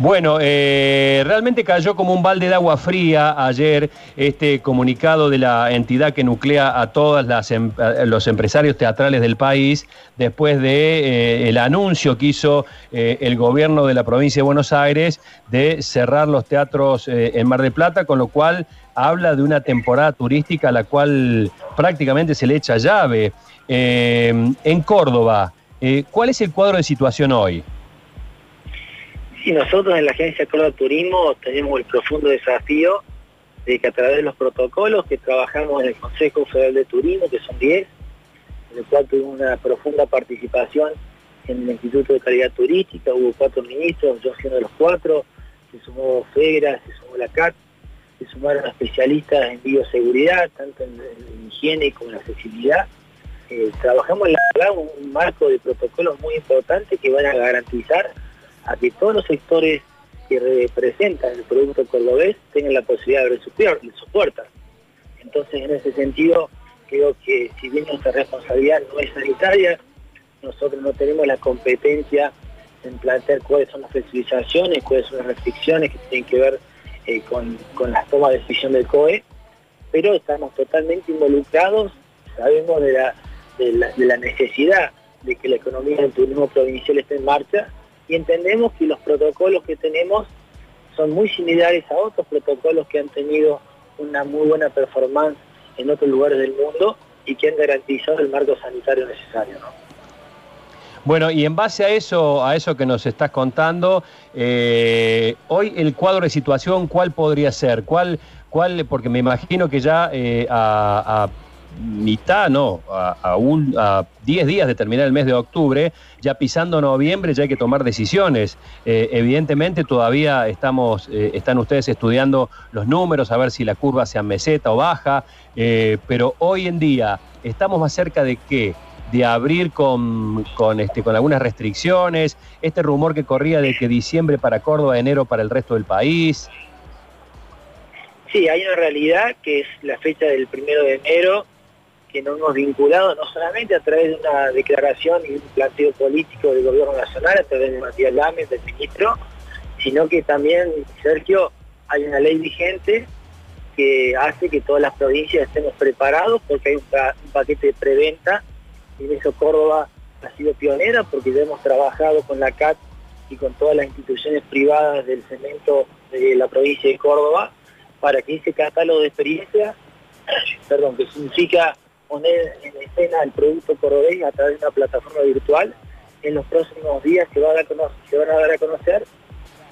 Bueno, eh, realmente cayó como un balde de agua fría ayer este comunicado de la entidad que nuclea a todos em, los empresarios teatrales del país después de eh, el anuncio que hizo eh, el gobierno de la provincia de Buenos Aires de cerrar los teatros en Mar del Plata, con lo cual habla de una temporada turística a la cual prácticamente se le echa llave. en Córdoba, ¿cuál es el cuadro de situación hoy? Sí, nosotros en la Agencia Córdoba Turismo tenemos el profundo desafío de que a través de los protocolos que trabajamos en el Consejo Federal de Turismo, que son 10, en el cual tuvimos una profunda participación en el Instituto de Calidad Turística, hubo cuatro ministros, yo siendo de los cuatro, se sumó FEGRA, se sumó la CAT, se sumaron especialistas en bioseguridad, tanto en, higiene como en accesibilidad. Eh, trabajamos en la un marco de protocolos muy importante que van a garantizar a que todos los sectores que representan el producto cordobés tengan la posibilidad de abrir sus puertas. Entonces, en ese sentido, creo que si bien nuestra responsabilidad no es sanitaria, nosotros no tenemos la competencia en plantear cuáles son las flexibilizaciones, cuáles son las restricciones que tienen que ver eh, con, las tomas de decisión del COE, pero estamos totalmente involucrados, sabemos de la, de la necesidad de que la economía del turismo provincial esté en marcha y entendemos que los protocolos que tenemos son muy similares a otros protocolos que han tenido una muy buena performance en otros lugares del mundo y que han garantizado el marco sanitario necesario. Bueno, y en base a eso, a eso que nos estás contando, eh, hoy el cuadro de situación, ¿cuál podría ser? ¿Cuál, cuál, porque me imagino que ya eh, a mitad, no, a, un, a 10 días de terminar el mes de octubre, ya pisando noviembre ya hay que tomar decisiones. Eh, evidentemente todavía estamos, eh, están ustedes estudiando los números, a ver si la curva sea meseta o baja, eh, pero hoy en día estamos más cerca de qué? de abrir con, con, este, con algunas restricciones, este rumor que corría de que diciembre para Córdoba, enero para el resto del país. Sí, hay una realidad que es la fecha del primero de enero, que no hemos vinculado no solamente a través de una declaración y un planteo político del gobierno nacional, a través de Matías Lames, del ministro, sino que también, Sergio, hay una ley vigente que hace que todas las provincias estemos preparados porque hay un, paquete de preventa y en eso Córdoba ha sido pionera porque ya hemos trabajado con la CAT y con todas las instituciones privadas del cemento de la provincia de Córdoba para que ese catálogo de experiencias, perdón, que significa poner en escena el producto cordobés a través de una plataforma virtual. En los próximos días se, van a dar a conocer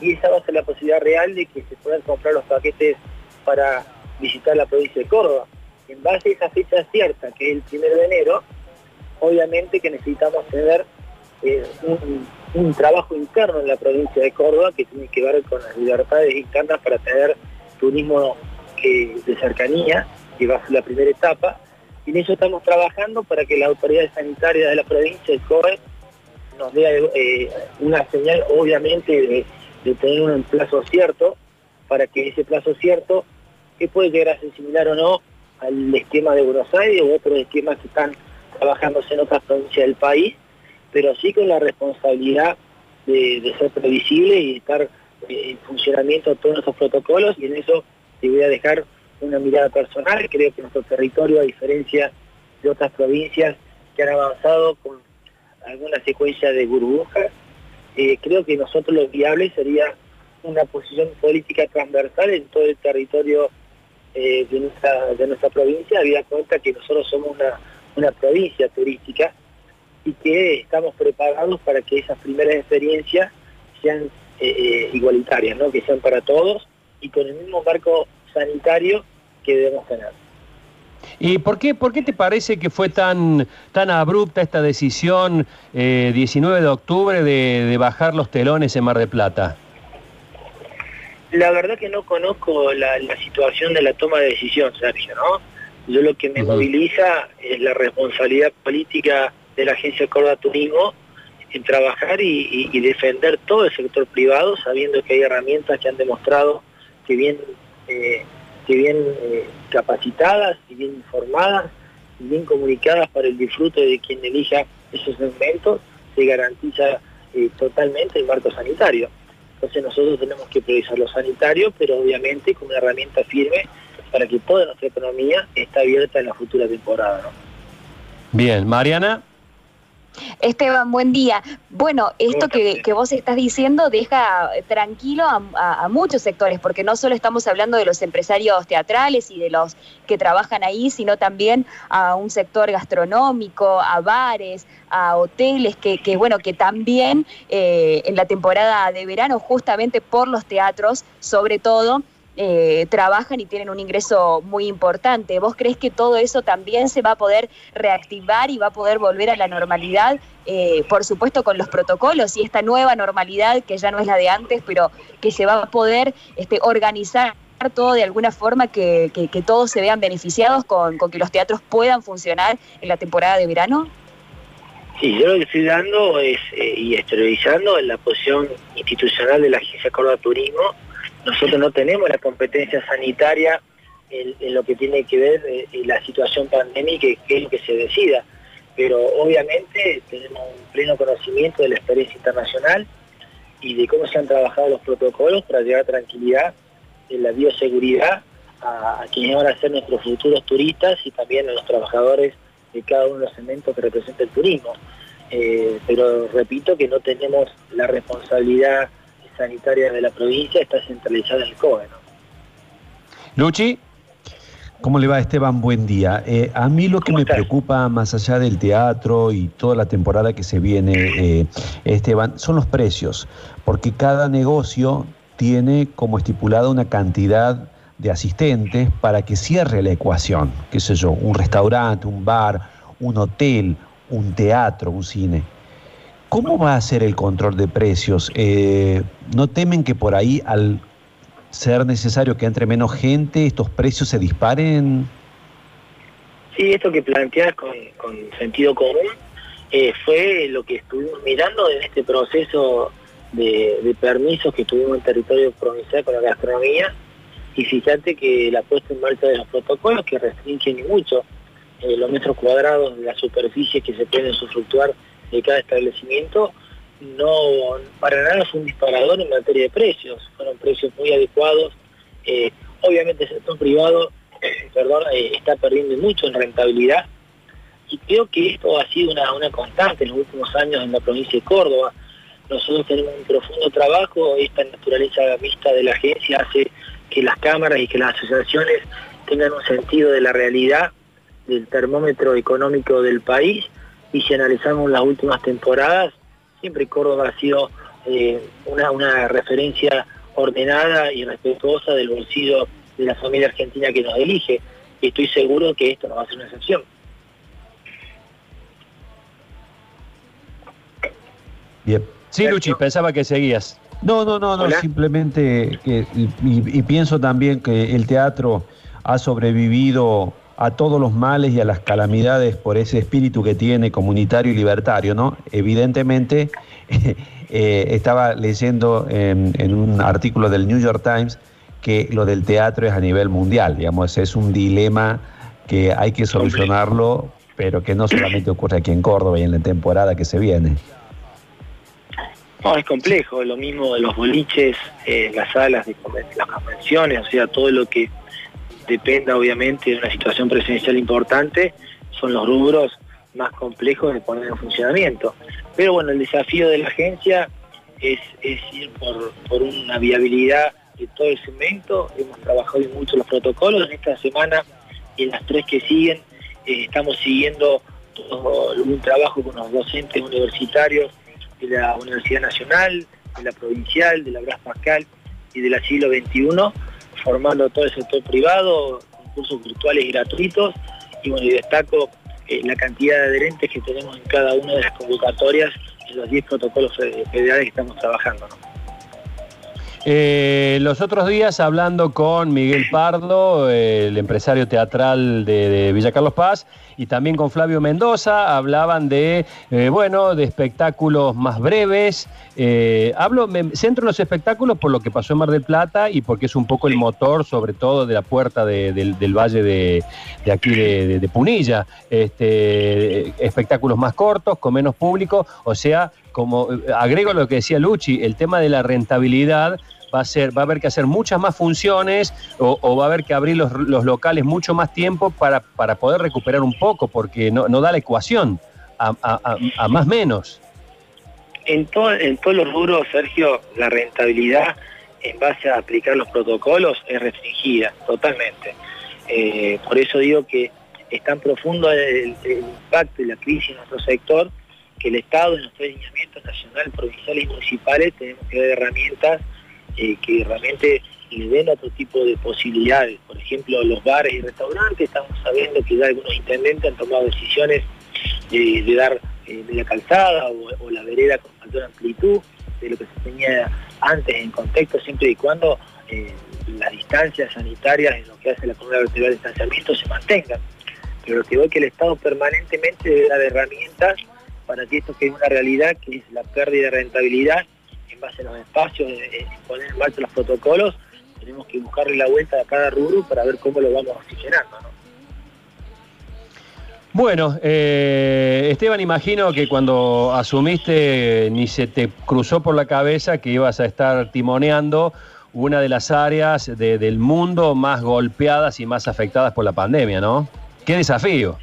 y esa va a ser la posibilidad real de que se puedan comprar los paquetes para visitar la provincia de Córdoba. En base a esa fecha cierta, que es el primero de enero, obviamente que necesitamos tener eh, un, trabajo interno en la provincia de Córdoba que tiene que ver con las libertades internas para tener turismo de cercanía, que va a ser la primera etapa, en eso estamos trabajando para que la autoridad sanitaria de la provincia, el COE, nos dé eh, una señal, obviamente, de, tener un plazo cierto, para que ese plazo cierto, que puede llegar a ser similar o no al esquema de Buenos Aires u otros esquemas que están trabajándose en otras provincias del país, pero sí con la responsabilidad de, ser previsible y estar eh, en funcionamiento de todos nuestros protocolos, y en eso te voy a dejar una mirada personal. Creo que nuestro territorio, a diferencia de otras provincias que han avanzado con alguna secuencia de burbujas, eh, creo que nosotros lo viable sería una posición política transversal en todo el territorio eh, de, nuestra, de nuestra provincia, había cuenta que nosotros somos una, una provincia turística y que estamos preparados para que esas primeras experiencias sean eh, igualitarias, ¿no? que sean para todos y con el mismo marco sanitario que debemos tener. ¿Y por qué, por qué te parece que fue tan, tan abrupta esta decisión 19 eh, de octubre de, bajar los telones en Mar de Plata? La verdad que no conozco la, situación de la toma de decisión, Sergio, ¿no? Yo lo que me moviliza es la responsabilidad política de la Agencia Córdoba Turismo en trabajar y defender todo el sector privado, sabiendo que hay herramientas que han demostrado que bien eh, que bien eh, capacitadas y bien informadas y bien comunicadas para el disfrute de quien elija esos segmentos, se garantiza eh, totalmente el marco sanitario. Entonces nosotros tenemos que priorizar lo sanitario, pero obviamente con una herramienta firme para que toda nuestra economía esté abierta en la futura temporada. Bien, Mariana. Esteban, buen día. Bueno, esto que, vos estás diciendo deja tranquilo a, muchos sectores, porque no solo estamos hablando de los empresarios teatrales y de los que trabajan ahí, sino también a un sector gastronómico, a bares, a hoteles, que, bueno, que también eh, en la temporada de verano, justamente por los teatros, sobre todo, eh, trabajan y tienen un ingreso muy importante. ¿Vos crees que todo eso también se va a poder reactivar y va a poder volver a la normalidad? Eh, por supuesto con los protocolos y esta nueva normalidad que ya no es la de antes, pero que se va a poder este, organizar todo de alguna forma que, todos se vean beneficiados con, que los teatros puedan funcionar en la temporada de verano? Sí, yo lo que estoy dando es, eh, y exteriorizando en la posición institucional de la Agencia Córdoba Turismo, nosotros no tenemos la competencia sanitaria en, lo que tiene que ver eh, la situación pandémica, que es lo que se decida. Pero obviamente tenemos un pleno conocimiento de la experiencia internacional y de cómo se han trabajado los protocolos para llevar tranquilidad en la bioseguridad a, quienes van a ser nuestros futuros turistas y también a los trabajadores de cada uno de los elementos que representa el turismo. Eh, pero repito que no tenemos la responsabilidad sanitaria de la provincia está centralizada en el COE. Luchi. ¿Cómo le va Esteban? Buen día. Eh, a mí lo que me preocupa más allá del teatro y toda la temporada que se viene, eh, Esteban, son los precios, porque cada negocio tiene como estipulada una cantidad de asistentes para que cierre la ecuación, qué sé yo, un restaurante, un bar, un hotel, un teatro, un cine. ¿Cómo va a ser el control de precios? Eh, ¿No temen que por ahí al ser necesario que entre menos gente, estos precios se disparen? Sí, esto que planteas con, sentido común eh, fue lo que estuvimos mirando en este proceso de, permisos que tuvimos en territorio provincial con la gastronomía y fíjate que la puesta en marcha de los protocolos que restringen mucho eh, los metros cuadrados de la superficie que se pueden usufructuar de cada establecimiento, no para nada es un disparador en materia de precios, fueron precios muy adecuados. Eh, obviamente el sector privado perdón, eh, está perdiendo mucho en rentabilidad y creo que esto ha sido una, una constante en los últimos años en la provincia de Córdoba. Nosotros tenemos un profundo trabajo, esta naturaleza mixta de la agencia hace que las cámaras y que las asociaciones tengan un sentido de la realidad del termómetro económico del país y si analizamos las últimas temporadas, siempre Córdoba ha sido eh, una, referencia ordenada y respetuosa del bolsillo de la familia argentina que nos elige. Y estoy seguro que esto no va a ser una excepción. Bien. Sí, Luchi, pensaba que seguías. No, no, no, no, simplemente que, y pienso también que el teatro ha sobrevivido a todos los males y a las calamidades por ese espíritu que tiene comunitario y libertario, ¿no? Evidentemente, eh, estaba leyendo en, un artículo del New York Times que lo del teatro es a nivel mundial, digamos, es un dilema que hay que solucionarlo, pero que no solamente ocurre aquí en Córdoba y en la temporada que se viene. No, es complejo, lo mismo de los boliches, eh, las salas de las convenciones, o sea, todo lo que dependa obviamente de una situación presencial importante, son los rubros más complejos de poner en funcionamiento. Pero bueno, el desafío de la agencia es, ir por, una viabilidad de todo el segmento. Hemos trabajado mucho los protocolos. En esta semana y en las tres que siguen eh, estamos siguiendo un trabajo con los docentes universitarios de la Universidad Nacional, de la Provincial, de la Bras Pascal y de la siglo XXI formando todo el sector privado, concursos virtuales y gratuitos, y bueno, y destaco eh, la cantidad de adherentes que tenemos en cada una de las convocatorias en los 10 protocolos federales que estamos trabajando. Eh, los otros días hablando con Miguel Pardo, el empresario teatral de, Villa Carlos Paz, y también con Flavio Mendoza, hablaban de, eh, bueno, de espectáculos más breves. Eh, hablo, me centro en los espectáculos por lo que pasó en Mar del Plata y porque es un poco el motor, sobre todo, de la puerta del, valle de, aquí de, Punilla. Este, espectáculos más cortos, con menos público, o sea, como eh, agrego lo que decía Luchi, el tema de la rentabilidad va a ser, va a haber que hacer muchas más funciones o, va a haber que abrir los, locales mucho más tiempo para, para poder recuperar un poco, porque no, da la ecuación a, a, más menos. En, todo, en todos los rubros, Sergio, la rentabilidad en base a aplicar los protocolos es restringida totalmente. Eh, por eso digo que es tan profundo el, impacto y la crisis en nuestro sector que el Estado en nuestros lineamientos nacional, provinciales y municipales tenemos que dar herramientas eh, que realmente le den otro tipo de posibilidades. Por ejemplo, los bares y restaurantes, estamos sabiendo que ya algunos intendentes han tomado decisiones de, dar eh, media calzada o, la vereda con mayor amplitud de lo que se tenía antes en contexto, siempre y cuando eh, las distancias sanitarias en lo que hace la comunidad vertebral de distanciamiento se mantengan. Pero lo que veo que el Estado permanentemente debe dar herramientas para que esto que es una realidad, que es la pérdida de rentabilidad en base a los espacios, poner en marcha los protocolos, tenemos que buscarle la vuelta a cada rubro para ver cómo lo vamos oxigenando. Bueno, eh, Esteban, imagino que cuando asumiste ni se te cruzó por la cabeza que ibas a estar timoneando una de las áreas del mundo más golpeadas y más afectadas por la pandemia, ¿no? Qué desafío.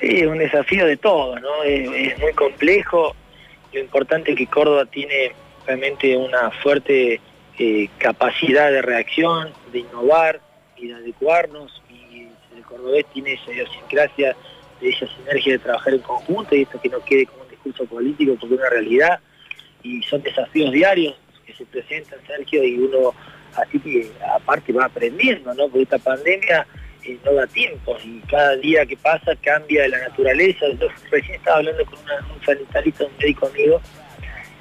Sí, un desafío de todo, ¿no? Es, muy complejo. Lo importante es que Córdoba tiene realmente una fuerte eh, capacidad de reacción, de innovar y de adecuarnos. Y el cordobés tiene esa idiosincrasia de esa sinergia de trabajar en conjunto y esto que no quede como un discurso político porque es una realidad. Y son desafíos diarios que se presentan, Sergio, y uno así que aparte va aprendiendo, ¿no? Porque esta pandemia no da tiempo y cada día que pasa cambia la naturaleza. Yo recién estaba hablando con un sanitarista, un médico amigo,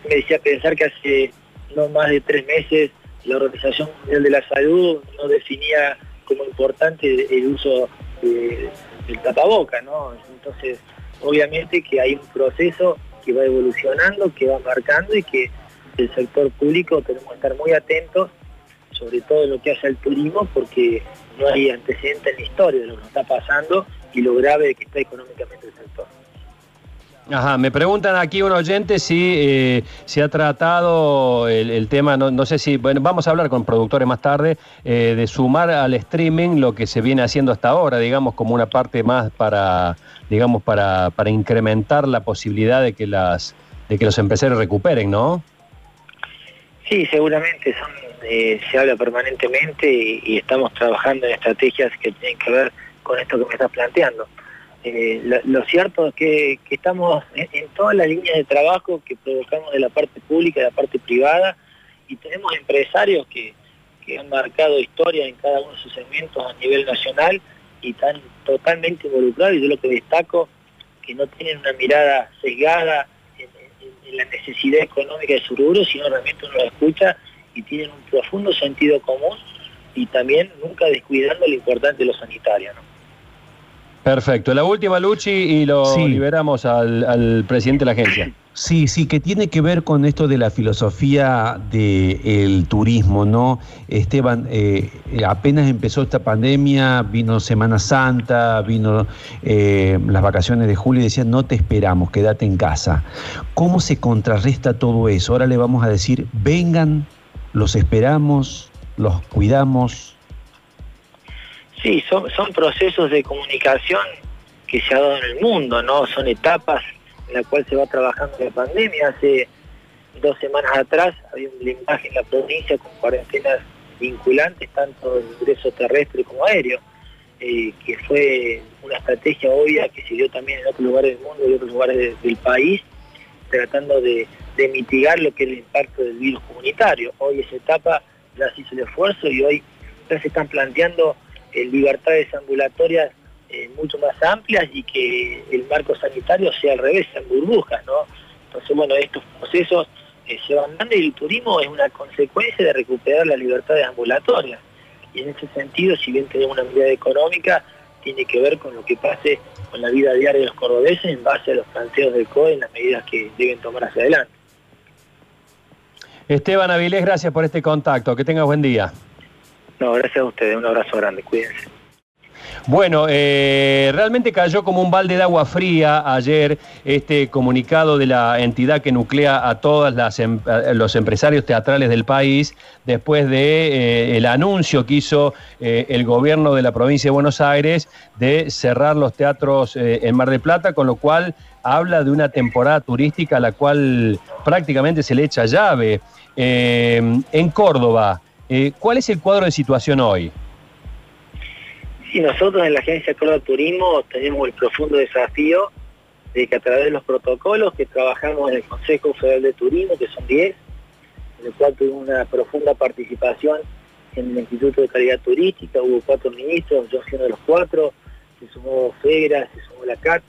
me decía pensar que hace no más de tres meses la Organización Mundial de la Salud no definía como importante el uso del tapaboca, ¿no? Entonces, obviamente que hay un proceso que va evolucionando, que va marcando y que el sector público tenemos que estar muy atentos, sobre todo lo que hace al turismo, porque no hay antecedentes en la historia de lo que está pasando y lo grave que está económicamente el sector. Ajá, me preguntan aquí un oyente si eh, se ha tratado el, tema, no, sé si, bueno, vamos a hablar con productores más tarde, eh, de sumar al streaming lo que se viene haciendo hasta ahora, digamos, como una parte más para, digamos, para, para incrementar la posibilidad de que las de que los empresarios recuperen, ¿no? Sí, seguramente son, eh, se habla permanentemente y, estamos trabajando en estrategias que tienen que ver con esto que me estás planteando. Eh, lo, cierto es que, estamos en, todas las líneas de trabajo que provocamos de la parte pública y de la parte privada y tenemos empresarios que, han marcado historia en cada uno de sus segmentos a nivel nacional y están totalmente involucrados y yo lo que destaco que no tienen una mirada sesgada en la necesidad económica de su rubro, sino realmente uno lo escucha y tienen un profundo sentido común y también nunca descuidando lo importante de lo sanitario. Perfecto. La última, Luchi, y lo liberamos al, presidente de la agencia. Sí, sí, que tiene que ver con esto de la filosofía del turismo, ¿no? Esteban, eh, apenas empezó esta pandemia, vino Semana Santa, vino eh, las vacaciones de julio y decían, no te esperamos, quédate en casa. ¿Cómo se contrarresta todo eso? Ahora le vamos a decir, vengan, los esperamos, los cuidamos. Sí, son, procesos de comunicación que se ha dado en el mundo, ¿no? Son etapas en la cual se va trabajando la pandemia. Hace dos semanas atrás había un blindaje en la provincia con cuarentenas vinculantes, tanto de ingreso terrestre como aéreo, eh, que fue una estrategia obvia que se dio también en otros lugares del mundo y otros lugares del país, tratando de, mitigar lo que es el impacto del virus comunitario. Hoy esa etapa ya se hizo el esfuerzo y hoy ya se están planteando eh, libertades ambulatorias eh, mucho más amplias y que el marco sanitario sea al revés, en burbujas, ¿no? Entonces, bueno, estos procesos eh, se van dando y el turismo es una consecuencia de recuperar las libertades ambulatorias. Y en ese sentido, si bien tenemos una medida económica, tiene que ver con lo que pase con la vida diaria de los cordobeses en base a los planteos del COE en las medidas que deben tomar hacia adelante. Esteban Avilés, gracias por este contacto. Que tengas buen día. No, gracias a ustedes. Un abrazo grande. Cuídense. Bueno, eh, realmente cayó como un balde de agua fría ayer este comunicado de la entidad que nuclea a todos em, los empresarios teatrales del país después de eh, el anuncio que hizo eh, el gobierno de la provincia de Buenos Aires de cerrar los teatros en Mar del Plata, con lo cual habla de una temporada turística a la cual prácticamente se le echa llave. en Córdoba, ¿cuál es el cuadro de situación hoy? Sí, nosotros en la Agencia Córdoba Turismo tenemos el profundo desafío de que a través de los protocolos que trabajamos en el Consejo Federal de Turismo, que son 10, en el cual tuvimos una profunda participación en el Instituto de Calidad Turística, hubo cuatro ministros, yo siendo de los cuatro, se sumó FEGRA, se sumó la CAT,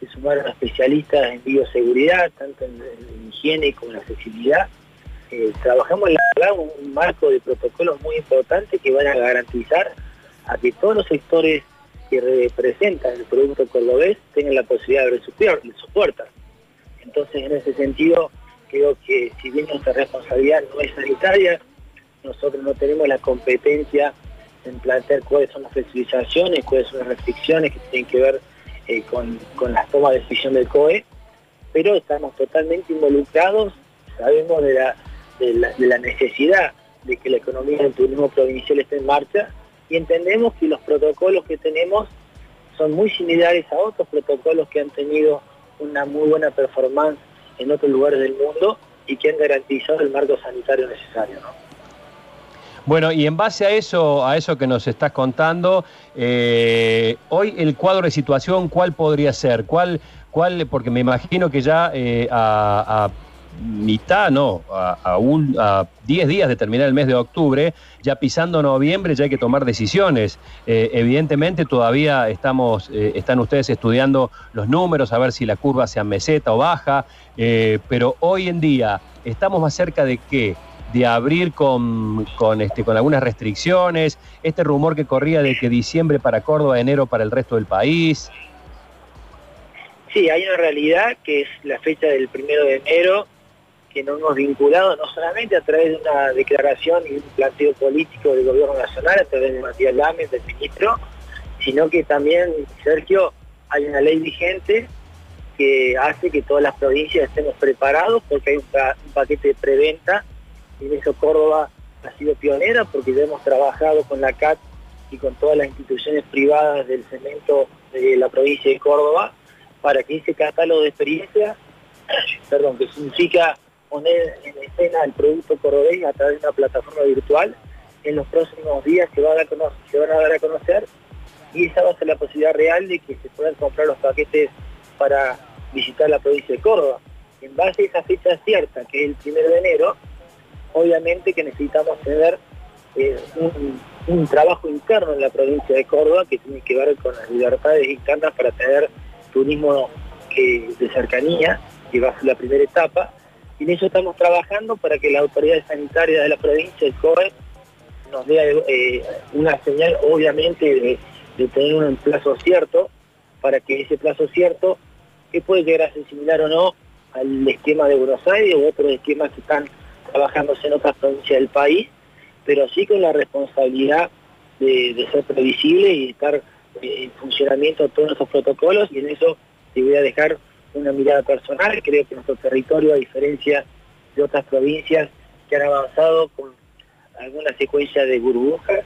se sumaron especialistas en bioseguridad, tanto en, higiene como en accesibilidad. Eh, trabajamos en la un marco de protocolos muy importante que van a garantizar a que todos los sectores que representan el producto cordobés tengan la posibilidad de abrir sus puertas. Entonces, en ese sentido, creo que si bien nuestra responsabilidad no es sanitaria, nosotros no tenemos la competencia en plantear cuáles son las flexibilizaciones, cuáles son las restricciones que tienen que ver eh, con, las tomas de decisión del COE, pero estamos totalmente involucrados, sabemos de la, de la necesidad de que la economía del turismo provincial esté en marcha y entendemos que los protocolos que tenemos son muy similares a otros protocolos que han tenido una muy buena performance en otros lugares del mundo y que han garantizado el marco sanitario necesario. Bueno, y en base a eso, a eso que nos estás contando, eh, hoy el cuadro de situación, ¿cuál podría ser? ¿Cuál, cuál, porque me imagino que ya eh, a mitad, no, a 10 días de terminar el mes de octubre, ya pisando noviembre ya hay que tomar decisiones. Eh, evidentemente todavía estamos, eh, están ustedes estudiando los números, a ver si la curva sea meseta o baja, eh, pero hoy en día estamos más cerca de qué? de abrir con, con, este, con algunas restricciones, este rumor que corría de que diciembre para Córdoba, enero para el resto del país. Sí, hay una realidad que es la fecha del primero de enero, que no hemos vinculado no solamente a través de una declaración y un planteo político del gobierno nacional, a través de Matías Lames, del ministro, sino que también, Sergio, hay una ley vigente que hace que todas las provincias estemos preparados porque hay un, paquete de preventa y en eso Córdoba ha sido pionera porque ya hemos trabajado con la CAT y con todas las instituciones privadas del cemento de la provincia de Córdoba para que ese catálogo de experiencias, perdón, que significa poner en escena el producto cordobés a través de una plataforma virtual. En los próximos días se, van a conocer, se van a dar a conocer y esa va a ser la posibilidad real de que se puedan comprar los paquetes para visitar la provincia de Córdoba. En base a esa fecha cierta, que es el primero de enero, obviamente que necesitamos tener eh, un, trabajo interno en la provincia de Córdoba que tiene que ver con las libertades internas para tener turismo de cercanía, que va a ser la primera etapa, en eso estamos trabajando para que la autoridad sanitaria de la provincia, el COE, nos dé eh, una señal, obviamente, de, tener un plazo cierto, para que ese plazo cierto, que puede llegar a ser similar o no al esquema de Buenos Aires u otros esquemas que están trabajándose en otras provincias del país, pero sí con la responsabilidad de, ser previsible y estar eh, en funcionamiento todos nuestros protocolos, y en eso te voy a dejar una mirada personal. Creo que nuestro territorio, a diferencia de otras provincias que han avanzado con alguna secuencia de burbujas,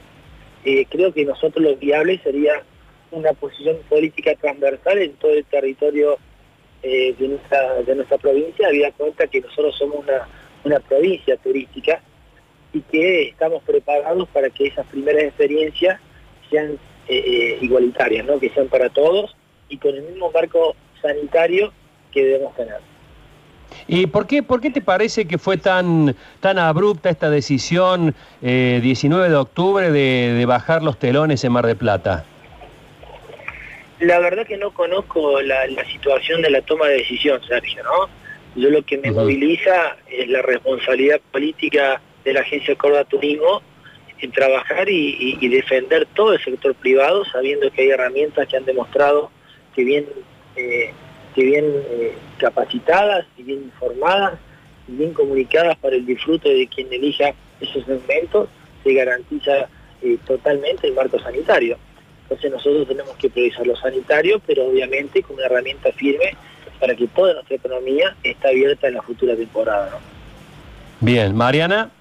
eh, creo que nosotros lo viable sería una posición política transversal en todo el territorio eh, de, nuestra, de nuestra provincia, habida cuenta que nosotros somos una, una provincia turística y que estamos preparados para que esas primeras experiencias sean eh, igualitarias, ¿no? que sean para todos y con el mismo marco sanitario que debemos tener. ¿Y por qué, por qué te parece que fue tan, tan abrupta esta decisión 19 eh, de octubre de, bajar los telones en Mar de Plata? La verdad que no conozco la, situación de la toma de decisión, Sergio, ¿no? Yo lo que me moviliza es la responsabilidad política de la Agencia Córdoba Turismo en trabajar y, defender todo el sector privado, sabiendo que hay herramientas que han demostrado que bien eh, que bien eh, capacitadas y bien informadas bien comunicadas para el disfrute de quien elija esos segmentos, se garantiza eh, totalmente el marco sanitario. Entonces nosotros tenemos que priorizar lo sanitario, pero obviamente con una herramienta firme para que toda nuestra economía esté abierta en la futura temporada. Bien, Mariana.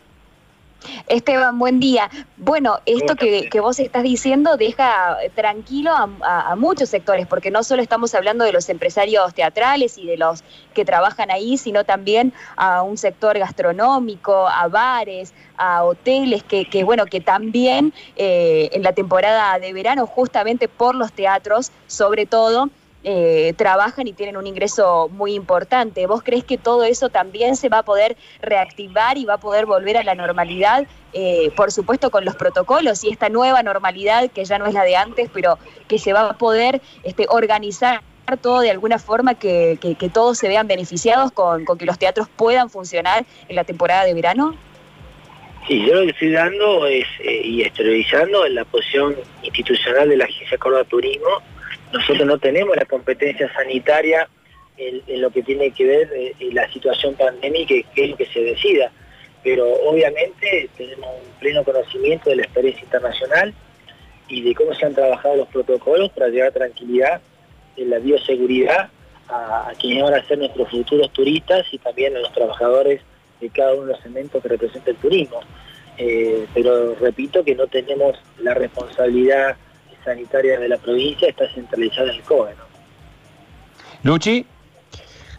Esteban, buen día. Bueno, esto que, vos estás diciendo deja tranquilo a, muchos sectores, porque no solo estamos hablando de los empresarios teatrales y de los que trabajan ahí, sino también a un sector gastronómico, a bares, a hoteles, que, bueno, que también eh, en la temporada de verano, justamente por los teatros, sobre todo, eh, trabajan y tienen un ingreso muy importante. ¿Vos crees que todo eso también se va a poder reactivar y va a poder volver a la normalidad? Eh, por supuesto con los protocolos y esta nueva normalidad que ya no es la de antes, pero que se va a poder este, organizar todo de alguna forma que, todos se vean beneficiados con, que los teatros puedan funcionar en la temporada de verano? Sí, yo lo que estoy dando es, eh, y exteriorizando en la posición institucional de la Agencia Córdoba Turismo, nosotros no tenemos la competencia sanitaria en, lo que tiene que ver eh, la situación pandémica, que es lo que se decida. Pero obviamente tenemos un pleno conocimiento de la experiencia internacional y de cómo se han trabajado los protocolos para llevar tranquilidad en la bioseguridad a, quienes van a ser nuestros futuros turistas y también a los trabajadores de cada uno de los segmentos que representa el turismo. Eh, pero repito que no tenemos la responsabilidad sanitaria de la provincia está centralizada en el COE. Luchi.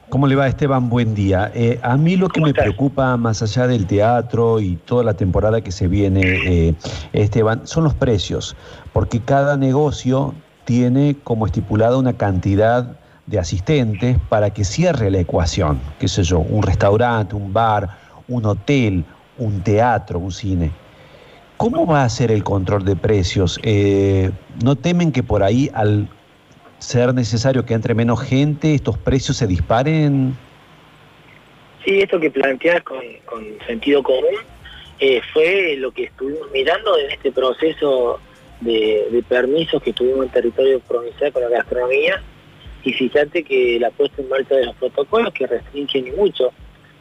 ¿Cómo le va Esteban? Buen día. Eh, a mí lo que me preocupa, más allá del teatro y toda la temporada que se viene, eh, Esteban, son los precios, porque cada negocio tiene como estipulada una cantidad de asistentes para que cierre la ecuación, qué sé yo, un restaurante, un bar, un hotel, un teatro, un cine. ¿Cómo va a ser el control de precios? Eh, ¿No temen que por ahí al ser necesario que entre menos gente, estos precios se disparen? Sí, esto que planteas con, sentido común eh, fue lo que estuvimos mirando en este proceso de, permisos que tuvimos en territorio provincial con la gastronomía y fíjate que la puesta en marcha de los protocolos que restringen mucho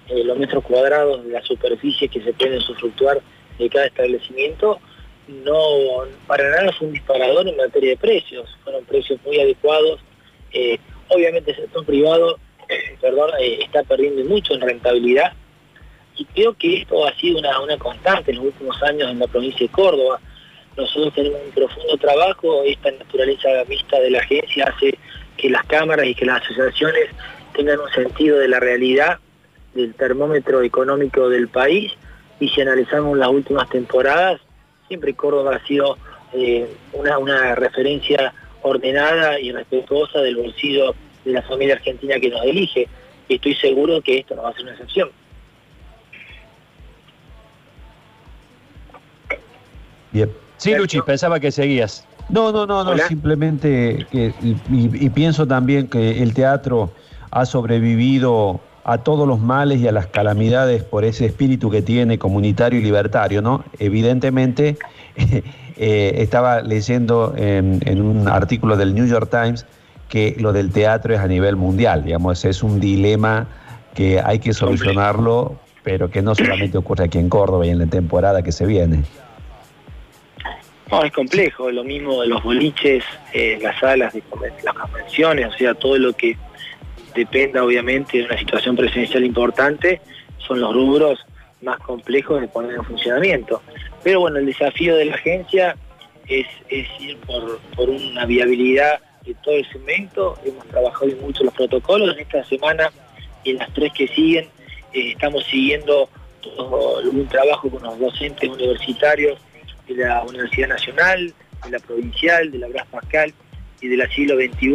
eh, los metros cuadrados de la superficie que se pueden usufructuar de cada establecimiento, no para nada fue un disparador en materia de precios, fueron precios muy adecuados. Eh, obviamente el sector privado perdón, eh, está perdiendo mucho en rentabilidad y creo que esto ha sido una, una constante en los últimos años en la provincia de Córdoba. Nosotros tenemos un profundo trabajo, esta naturaleza mixta de la agencia hace que las cámaras y que las asociaciones tengan un sentido de la realidad del termómetro económico del país y si analizamos las últimas temporadas, siempre Córdoba ha sido eh, una, referencia ordenada y respetuosa del bolsillo de la familia argentina que nos elige. Y estoy seguro que esto no va a ser una excepción. Bien. Sí, Luchi, pensaba que seguías. No, no, no, no, simplemente que, y pienso también que el teatro ha sobrevivido a todos los males y a las calamidades por ese espíritu que tiene comunitario y libertario, ¿no? Evidentemente, eh, estaba leyendo en, un artículo del New York Times que lo del teatro es a nivel mundial, digamos, es un dilema que hay que solucionarlo, pero que no solamente ocurre aquí en Córdoba y en la temporada que se viene. No, es complejo, lo mismo de los boliches, eh, las salas de las convenciones, o sea, todo lo que dependa obviamente de una situación presencial importante, son los rubros más complejos de poner en funcionamiento. Pero bueno, el desafío de la agencia es, ir por, una viabilidad de todo el segmento. Hemos trabajado mucho los protocolos en esta semana y en las tres que siguen eh, estamos siguiendo un trabajo con los docentes universitarios de la Universidad Nacional, de la Provincial, de la Bras Pascal y de la siglo XXI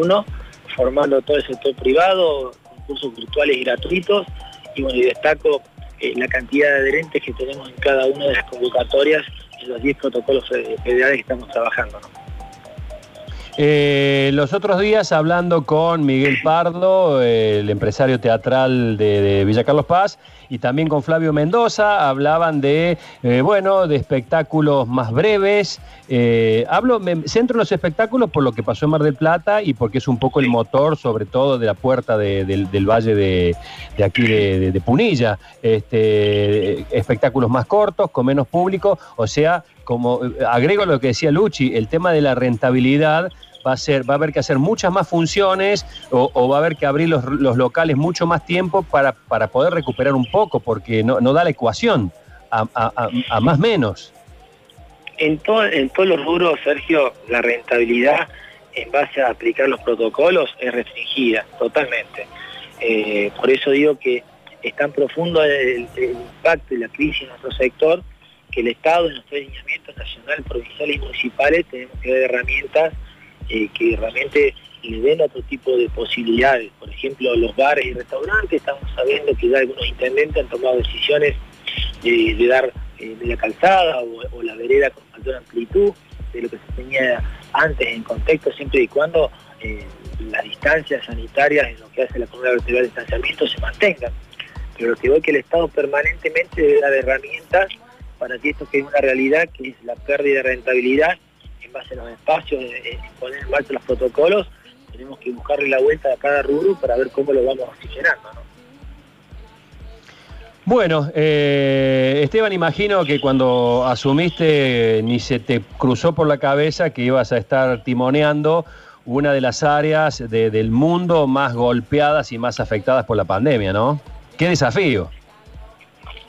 formando todo el sector privado, concursos virtuales gratuitos, y bueno, y destaco eh, la cantidad de adherentes que tenemos en cada una de las convocatorias en los 10 protocolos federales que estamos trabajando. Eh, los otros días hablando con Miguel Pardo, el empresario teatral de, Villa Carlos Paz, y también con Flavio Mendoza, hablaban de, eh, bueno, de espectáculos más breves. Eh, hablo, me centro en los espectáculos por lo que pasó en Mar del Plata y porque es un poco el motor, sobre todo, de la puerta del, valle de, aquí de, Punilla. Este, espectáculos más cortos, con menos público, o sea, como agrego lo que decía Luchi, el tema de la rentabilidad va a, ser, va a haber que hacer muchas más funciones o, va a haber que abrir los, locales mucho más tiempo para, para, poder recuperar un poco, porque no, da la ecuación a, más menos. En, todo, en todos los rubros, Sergio, la rentabilidad en base a aplicar los protocolos es restringida totalmente. Eh, por eso digo que es tan profundo el, impacto y la crisis en nuestro sector que el Estado en nuestros lineamientos nacional, provinciales y municipales tenemos que dar herramientas eh, que realmente le den otro tipo de posibilidades. Por ejemplo, los bares y restaurantes, estamos sabiendo que ya algunos intendentes han tomado decisiones de, dar eh, la calzada o, la vereda con mayor amplitud de lo que se tenía antes en contexto, siempre y cuando eh, las distancias sanitarias en lo que hace la comunidad vertebral de distanciamiento se mantengan. Pero lo que voy que el Estado permanentemente debe dar herramientas para que esto que es una realidad, que es la pérdida de rentabilidad, en base a los espacios, en poner en marcha los protocolos, tenemos que buscarle la vuelta a cada rubro para ver cómo lo vamos oxigenando. Bueno, eh, Esteban, imagino que cuando asumiste ni se te cruzó por la cabeza que ibas a estar timoneando una de las áreas del mundo más golpeadas y más afectadas por la pandemia, ¿no? Qué desafío.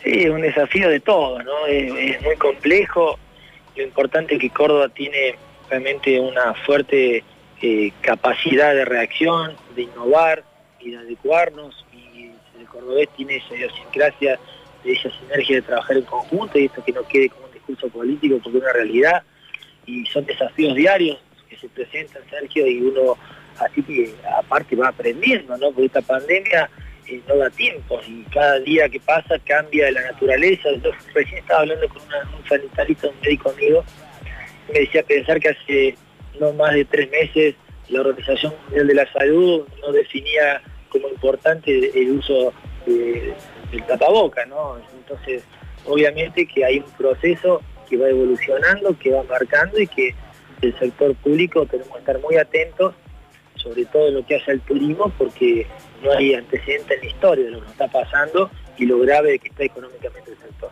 Sí, un desafío de todo, ¿no? es muy complejo lo importante es que Córdoba tiene realmente una fuerte eh, capacidad de reacción, de innovar y de adecuarnos, y el cordobés tiene esa idiosincrasia esa sinergia de trabajar en conjunto, y esto que no quede como un discurso político, porque es una realidad, y son desafíos diarios que se presentan, Sergio, y uno así que aparte va aprendiendo, ¿no? Porque esta pandemia eh, no da tiempo y cada día que pasa cambia la naturaleza. Yo recién estaba hablando con un sanitarista, un médico amigo, me decía pensar que hace no más de tres meses la Organización Mundial de la Salud no definía como importante el uso del tapaboca, ¿no? Entonces, obviamente que hay un proceso que va evolucionando, que va marcando y que el sector público tenemos que estar muy atentos sobre todo lo que hace al turismo, porque no hay antecedentes en la historia de lo que está pasando y lo grave que está económicamente el sector.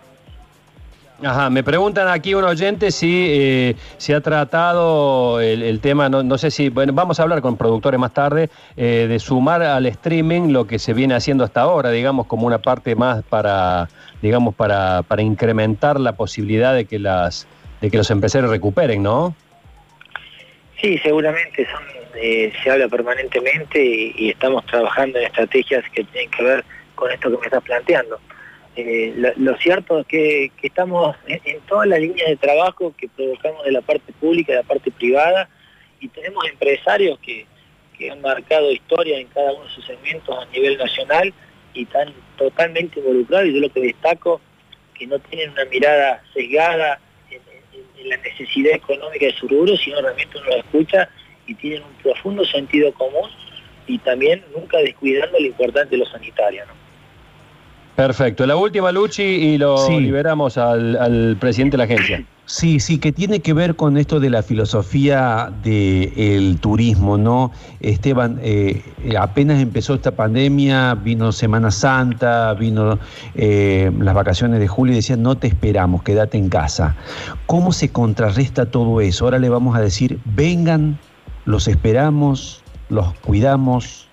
Ajá, me preguntan aquí un oyente si eh, se ha tratado el, tema, no, sé si, bueno, vamos a hablar con productores más tarde, eh, de sumar al streaming lo que se viene haciendo hasta ahora, digamos, como una parte más para, digamos, para, para incrementar la posibilidad de que las de que los empresarios recuperen, ¿no? Sí, seguramente son eh, se habla permanentemente y, estamos trabajando en estrategias que tienen que ver con esto que me estás planteando. Eh, lo, cierto es que, estamos en, todas las líneas de trabajo que provocamos de la parte pública, de la parte privada, y tenemos empresarios que, han marcado historia en cada uno de sus segmentos a nivel nacional y están totalmente involucrados, y yo lo que destaco, que no tienen una mirada sesgada en, la necesidad económica de su rubro, sino realmente uno lo escucha y tienen un profundo sentido común y también nunca descuidando lo importante de lo sanitario. Perfecto. La última, Luchi, y lo liberamos al, presidente de la agencia. Sí, sí, que tiene que ver con esto de la filosofía del turismo, ¿no? Esteban, eh, apenas empezó esta pandemia, vino Semana Santa, vino eh, las vacaciones de julio y decían, no te esperamos, quédate en casa. ¿Cómo se contrarresta todo eso? Ahora le vamos a decir, vengan los esperamos, los cuidamos.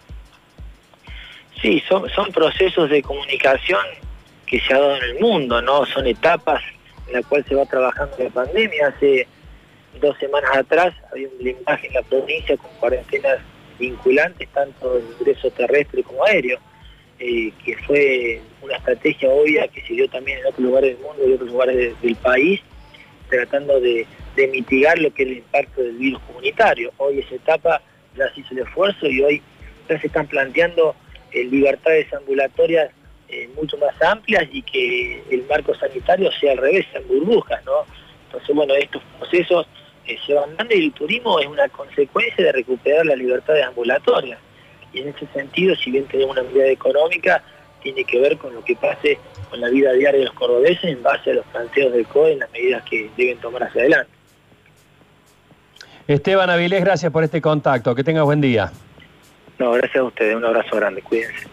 Sí, son, procesos de comunicación que se ha dado en el mundo, ¿no? Son etapas en las cuales se va trabajando la pandemia. Hace dos semanas atrás había un blindaje en la provincia con cuarentenas vinculantes, tanto de ingreso terrestre como aéreo, eh, que fue una estrategia obvia que se dio también en otros lugares del mundo y otros lugares del país, tratando de de mitigar lo que es el impacto del virus comunitario. Hoy esa etapa ya se hizo el esfuerzo y hoy ya se están planteando eh, libertades ambulatorias eh, mucho más amplias y que el marco sanitario sea al revés, en burbujas, ¿no? Entonces, bueno, estos procesos eh, se van dando y el turismo es una consecuencia de recuperar las libertades ambulatorias. Y en ese sentido, si bien tenemos una medida económica, tiene que ver con lo que pase con la vida diaria de los cordobeses en base a los planteos del COE en las medidas que deben tomar hacia adelante. Esteban Avilés, gracias por este contacto. Que tengas buen día. No, gracias a ustedes. Un abrazo grande. Cuídense.